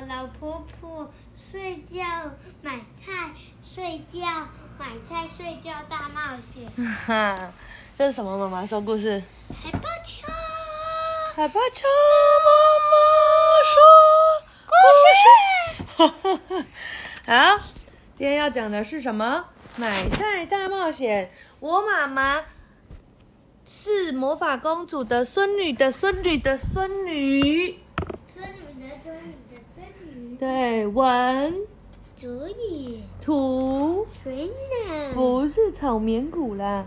的老婆婆睡觉买菜，睡觉买菜，睡觉大冒险。哈，这是什么？妈妈说故事。海豹球。海豹球，妈妈说故事。好，今天要讲的是什么？买菜大冒险。我妈妈是魔法公主的孙女的孙女的孙女。孙女的孙女。对，文。图。不是草棉谷啦。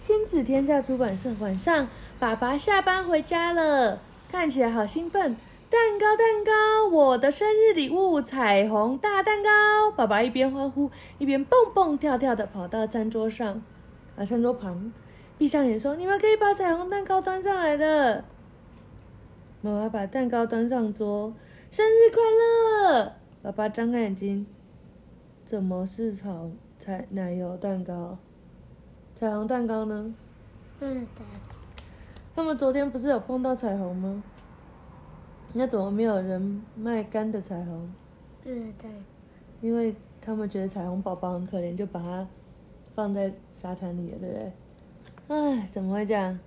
亲子天下出版社。晚上，爸爸下班回家了，看起来好兴奋。蛋糕，蛋糕，我的生日礼物——彩虹大蛋糕！爸爸一边欢呼，一边蹦蹦跳跳的跑到餐桌上，啊，餐桌旁，闭上眼说：“你们可以把彩虹蛋糕端上来了。”妈妈把蛋糕端上桌，生日快乐！爸爸张开眼睛，怎么是草彩奶油蛋糕？彩虹蛋糕呢？嗯的。他们昨天不是有碰到彩虹吗？那怎么没有人卖干的彩虹？对的。因为他们觉得彩虹宝宝很可怜，就把它放在沙滩里了，对不对？唉，怎么会这样？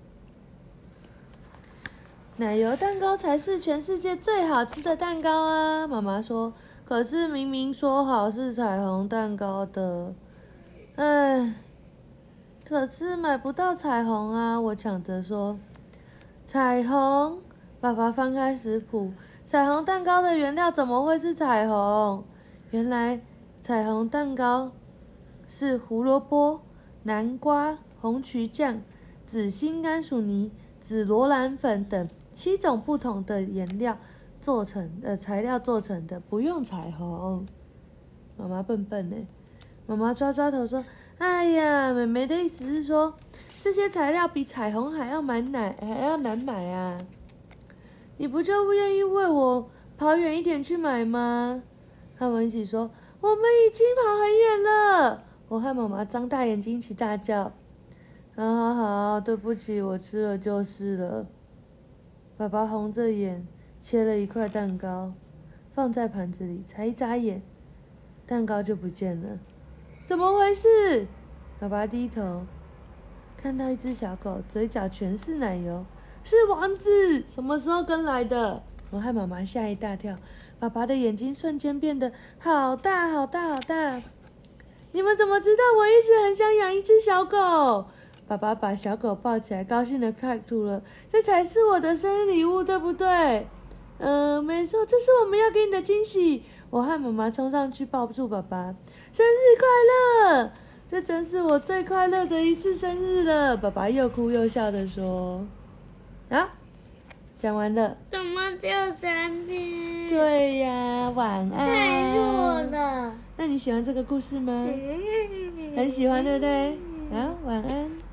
奶油蛋糕才是全世界最好吃的蛋糕啊！妈妈说。可是明明说好是彩虹蛋糕的，唉。可是买不到彩虹啊！我抢着说：“彩虹。”爸爸翻开食谱，彩虹蛋糕的原料怎么会是彩虹？原来彩虹蛋糕是胡萝卜、南瓜、红曲酱、紫心甘薯泥、紫罗兰粉等七种不同的颜料做成的材料做成的，不用彩虹。妈妈笨笨呢，妈妈抓抓头说。哎呀，妹妹的意思是说，这些材料比彩虹还要买奶，还要难买啊！你不就不愿意为我跑远一点去买吗？他们一起说：“我们已经跑很远了。”我和妈妈张大眼睛一起大叫：“好好好，对不起，我吃了就是了。”爸爸红着眼切了一块蛋糕，放在盘子里，才一眨眼，蛋糕就不见了。怎么回事？爸爸低头，看到一只小狗，嘴角全是奶油，是王子。什么时候跟来的？我和妈妈吓一大跳。爸爸的眼睛瞬间变得好大好大好大。你们怎么知道我一直很想养一只小狗？爸爸把小狗抱起来，高兴的看哭了，这才是我的生日礼物，对不对？嗯、呃，没错，这是我们要给你的惊喜。我和妈妈冲上去抱住爸爸，生日快乐！这真是我最快乐的一次生日了。爸爸又哭又笑的说：“啊，讲完了。”怎么只有三篇？对呀，晚安。太弱了。那你喜欢这个故事吗？很喜欢，对不对？啊，晚安。